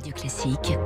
Radio Classique.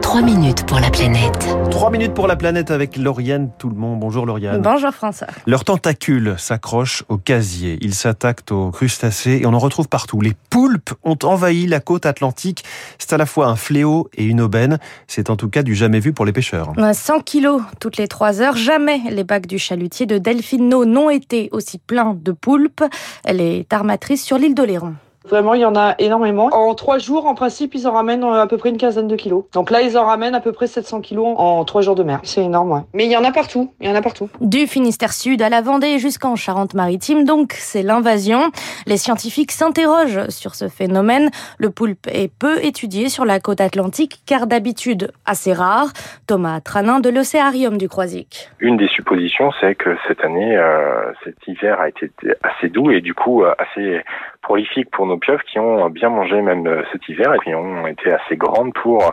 3 minutes pour la planète. 3 minutes pour la planète avec Lauriane Tout le monde. Bonjour Lauriane. Bonjour François. Leurs tentacules s'accrochent au casier. Ils s'attaquent aux crustacés et on en retrouve partout. Les poulpes ont envahi la côte atlantique. C'est à la fois un fléau et une aubaine. C'est en tout cas du jamais vu pour les pêcheurs. 100 kilos toutes les 3 heures. Jamais les bacs du chalutier de Delphino n'ont été aussi pleins de poulpes. Elle est armatrice sur l'île d'Oléron. Vraiment, il y en a énormément. En trois jours, en principe, ils en ramènent à peu près une quinzaine de kilos. Donc là, ils en ramènent à peu près 700 kilos en trois jours de mer. C'est énorme, ouais. Mais il y en a partout. Il y en a partout. Du Finistère Sud à la Vendée jusqu'en Charente-Maritime, donc c'est l'invasion. Les scientifiques s'interrogent sur ce phénomène. Le poulpe est peu étudié sur la côte atlantique, car d'habitude assez rare. Thomas Tranin de l'Océarium du Croisic. Une des suppositions, c'est que cette année, euh, cet hiver a été assez doux et du coup euh, assez prolifique pour nos pieuvres qui ont bien mangé même euh, cet hiver et qui ont été assez grandes pour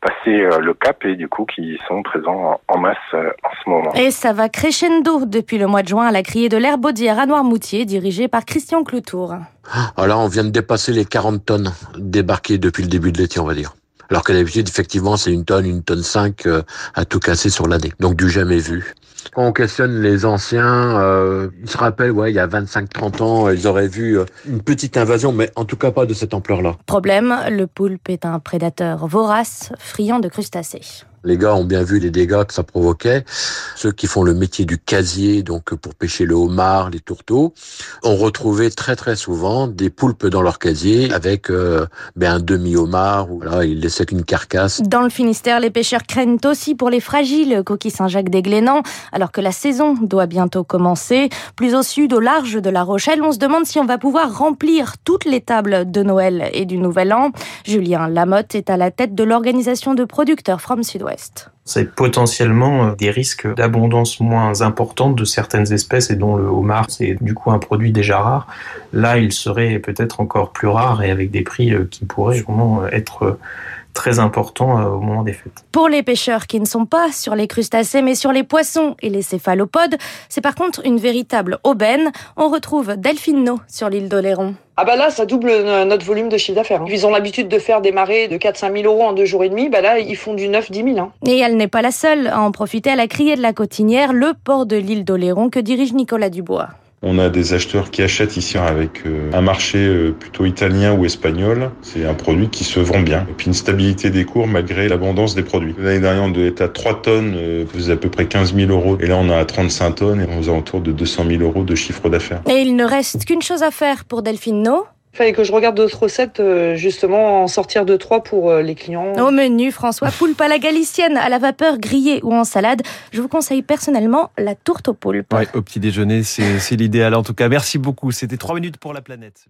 passer euh, le cap et du coup qui sont présents en masse euh, en ce moment. Et ça va crescendo depuis le mois de juin à la criée de l'Herbaudière à Noirmoutier, dirigée par Christian Cloutour. Alors on vient de dépasser les 40 tonnes débarquées depuis le début de l'été, on va dire. Alors que d'habitude, effectivement, c'est une tonne, une tonne 5 à tout casser sur l'année. Donc du jamais vu. Quand on questionne les anciens, euh, ils se rappellent, ouais, il y a 25-30 ans, ils auraient vu une petite invasion, mais en tout cas pas de cette ampleur-là. Problème, le poulpe est un prédateur vorace, friand de crustacés. Les gars ont bien vu les dégâts que ça provoquait. Ceux qui font le métier du casier, donc pour pêcher le homard, les tourteaux, ont retrouvé très très souvent des poulpes dans leur casier avec euh, ben, un demi-homard. Voilà, ils laissaient qu'une carcasse. Dans le Finistère, les pêcheurs craignent aussi pour les fragiles coquilles Saint-Jacques des Glénans, alors que la saison doit bientôt commencer. Plus au sud, au large de La Rochelle, on se demande si on va pouvoir remplir toutes les tables de Noël et du Nouvel An. Julien Lamotte est à la tête de l'organisation de producteurs From C'est potentiellement des risques d'abondance moins importante de certaines espèces et dont le homard, c'est du coup un produit déjà rare. Là, il serait peut-être encore plus rare et avec des prix qui pourraient vraiment être très important au moment des fêtes. Pour les pêcheurs qui ne sont pas sur les crustacés mais sur les poissons et les céphalopodes, c'est par contre une véritable aubaine. On retrouve Delphino sur l'île d'Oléron. Ah bah là, ça double notre volume de chiffre d'affaires. Ils ont l'habitude de faire des marées de 4-5 000 euros en deux jours et demi. Bah là, ils font du 9-10 000. Hein. Et elle n'est pas la seule à en profiter à la criée de la Cotinière, le port de l'île d'Oléron que dirige Nicolas Dubois? On a des acheteurs qui achètent ici avec un marché plutôt italien ou espagnol. C'est un produit qui se vend bien. Et puis une stabilité des cours malgré l'abondance des produits. L'année dernière, on devait à 3 tonnes, faisait à peu près 15 000 euros. Et là, on est à 35 tonnes et on est autour de 200 000 euros de chiffre d'affaires. Et il ne reste qu'une chose à faire pour Delphine. Fallait que je regarde d'autres recettes, justement, en sortir deux, trois pour les clients. Au menu, François, poulpe à la galicienne, à la vapeur, grillée ou en salade. Je vous conseille personnellement la tourte au poulpe. Ouais, au petit déjeuner, c'est l'idéal en tout cas. Merci beaucoup. C'était 3 minutes pour la planète.